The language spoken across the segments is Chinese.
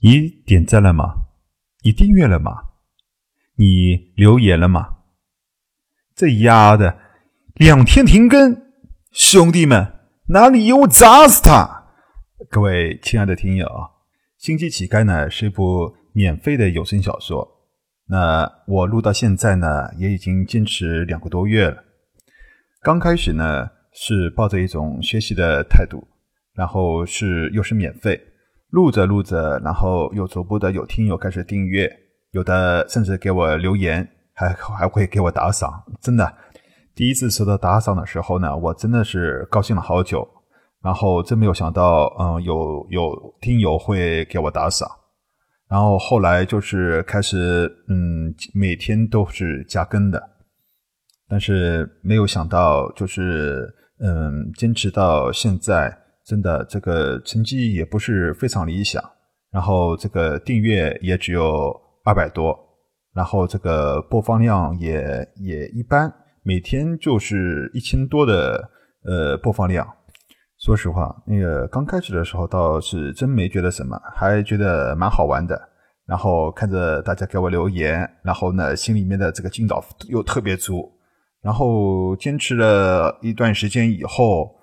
你点赞了吗？你订阅了吗？你留言了吗？这丫的，两天停更，兄弟们，拿理由砸死他！各位亲爱的听友，《星际乞丐》呢是一部免费的有声小说。那我录到现在呢，也已经坚持两个多月了。刚开始呢是抱着一种学习的态度，然后是又是免费，录着录着，然后又逐步的有听友开始订阅，有的甚至给我留言，还还会给我打赏。真的，第一次收到打赏的时候呢，我真的是高兴了好久。然后真没有想到，嗯，有有听友会给我打赏。然后后来就是开始，嗯，每天都是加更的，但是没有想到，就是嗯，坚持到现在，真的这个成绩也不是非常理想。然后这个订阅也只有二百多，然后这个播放量也也一般，每天就是一千多的呃播放量。说实话，那个刚开始的时候倒是真没觉得什么，还觉得蛮好玩的。然后看着大家给我留言，然后呢，心里面的这个劲道又特别足。然后坚持了一段时间以后，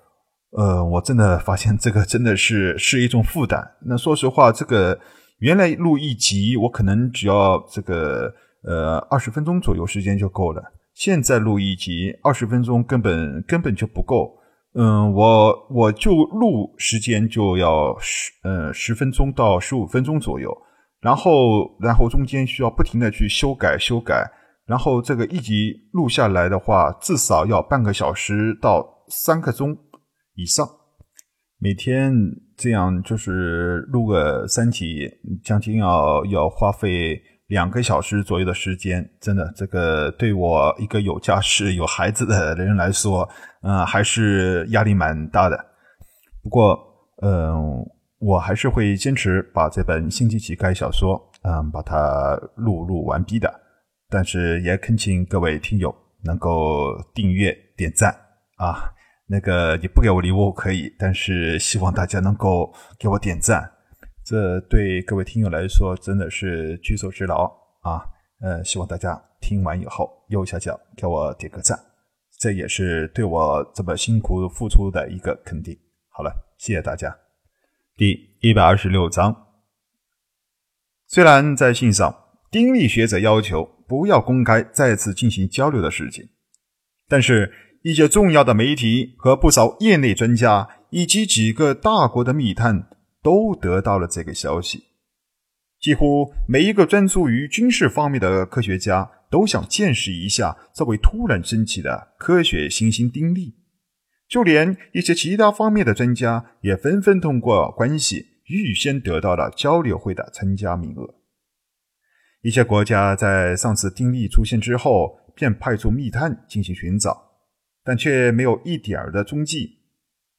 呃，我真的发现这个真的是是一种负担。那说实话，这个原来录一集我可能只要这个呃二十分钟左右时间就够了，现在录一集二十分钟根本根本就不够。嗯，我我就录时间就要十呃十分钟到十五分钟左右，然后然后中间需要不停的去修改修改，然后这个一集录下来的话，至少要半个小时到三个钟以上，每天这样就是录个三集，将近要要花费。两个小时左右的时间，真的，这个对我一个有家室、有孩子的人来说，嗯，还是压力蛮大的。不过，嗯，我还是会坚持把这本《星际乞丐》小说，嗯，把它录入完毕的。但是，也恳请各位听友能够订阅、点赞啊。那个你不给我礼物可以，但是希望大家能够给我点赞。这对各位听友来说真的是举手之劳啊！呃，希望大家听完以后右下角给我点个赞，这也是对我这么辛苦付出的一个肯定。好了，谢谢大家。第一百二十六章，虽然在信上丁力学者要求不要公开再次进行交流的事情，但是一些重要的媒体和不少业内专家以及几个大国的密探。都得到了这个消息，几乎每一个专注于军事方面的科学家都想见识一下这位突然升起的科学新星丁力，就连一些其他方面的专家也纷纷通过关系预先得到了交流会的参加名额。一些国家在上次丁力出现之后，便派出密探进行寻找，但却没有一点儿的踪迹。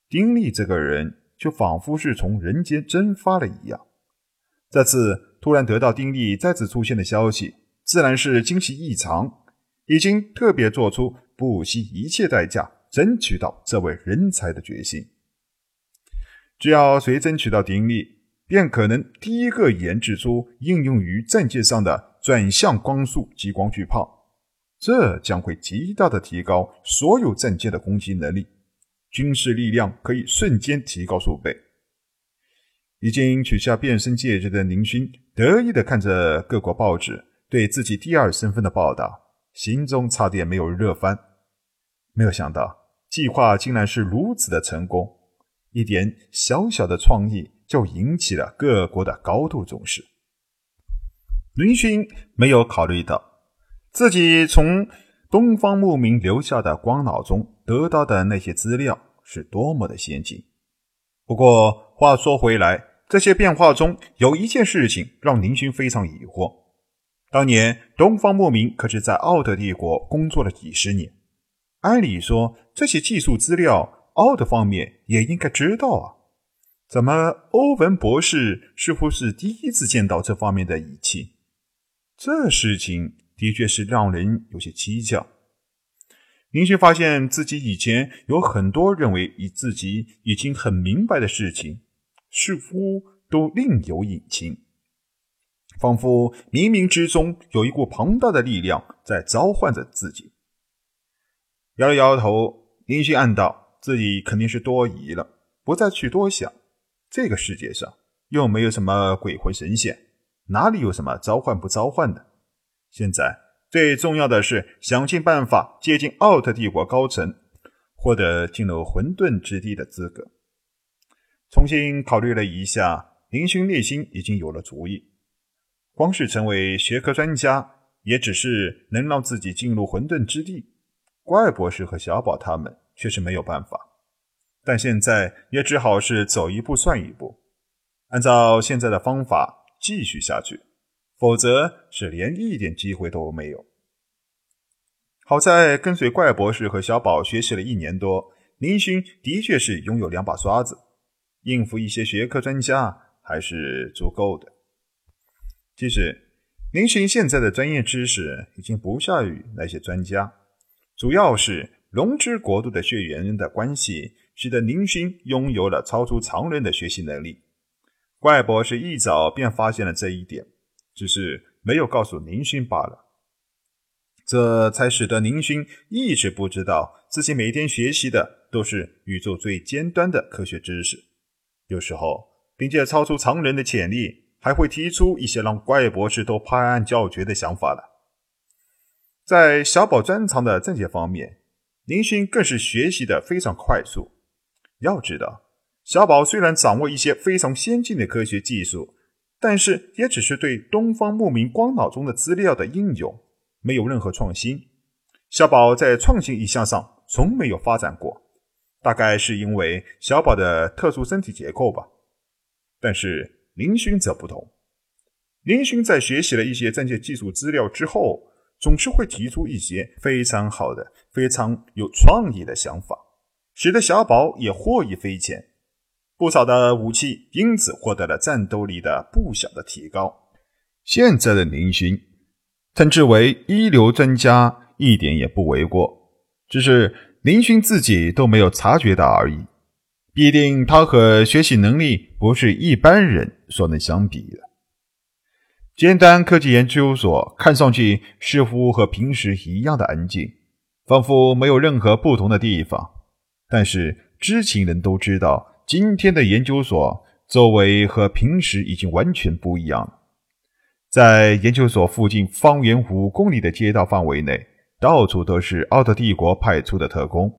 丁力这个人。就仿佛是从人间蒸发了一样。这次突然得到丁力再次出现的消息，自然是惊喜异常，已经特别做出不惜一切代价争取到这位人才的决心。只要谁争取到丁力，便可能第一个研制出应用于战舰上的转向光速激光巨炮，这将会极大的提高所有战舰的攻击能力。军事力量可以瞬间提高数倍。已经取下变身戒指的宁勋得意的看着各国报纸对自己第二身份的报道，心中差点没有热翻。没有想到计划竟然是如此的成功，一点小小的创意就引起了各国的高度重视。宁勋没有考虑到自己从东方牧民留下的光脑中。得到的那些资料是多么的先进。不过话说回来，这些变化中有一件事情让宁勋非常疑惑：当年东方牧民可是在奥特帝国工作了几十年，按理说这些技术资料，奥特方面也应该知道啊。怎么欧文博士似乎是第一次见到这方面的仪器？这事情的确是让人有些蹊跷。林旭发现自己以前有很多认为以自己已经很明白的事情，似乎都另有隐情，仿佛冥冥之中有一股庞大的力量在召唤着自己。摇了摇头，林勋暗道自己肯定是多疑了，不再去多想。这个世界上又没有什么鬼魂神仙，哪里有什么召唤不召唤的？现在最重要的是想尽办法接近奥特帝国高层，获得进入混沌之地的资格。重新考虑了一下，林勋内心已经有了主意。光是成为学科专家，也只是能让自己进入混沌之地。怪博士和小宝他们却是没有办法。但现在也只好是走一步算一步，按照现在的方法继续下去，否则是连一点机会都没有。好在跟随怪博士和小宝学习了一年多，林勋的确是拥有两把刷子，应付一些学科专家还是足够的。其实，林勋现在的专业知识已经不下于那些专家，主要是龙之国度的血缘的关系，使得林勋拥有了超出常人的学习能力。怪博士一早便发现了这一点，只是没有告诉林勋罢了。这才使得林勋一直不知道自己每天学习的都是宇宙最尖端的科学知识，有时候凭借超出常人的潜力。还会提出一些让怪博士都拍案叫绝的想法了。在小宝专长的这些方面，林勋更是学习的非常快速。要知道，小宝虽然掌握一些非常先进的科学技术，但是也只是对东方牧民光脑中的资料的应用，没有任何创新。小宝在创新一项上从没有发展过，大概是因为小宝的特殊身体结构吧。但是。林勋则不同，林勋在学习了一些战界技术资料之后，总是会提出一些非常好的、非常有创意的想法，使得小宝也获益匪浅。不少的武器因此获得了战斗力的不小的提高。现在的林勋称之为一流专家，一点也不为过，只是林勋自己都没有察觉到而已。必定他和学习能力不是一般人所能相比的。尖端科技研究所看上去似乎和平时一样的安静，仿佛没有任何不同的地方。但是知情人都知道，今天的研究所周围和平时已经完全不一样了。在研究所附近方圆五公里的街道范围内，到处都是奥特帝国派出的特工。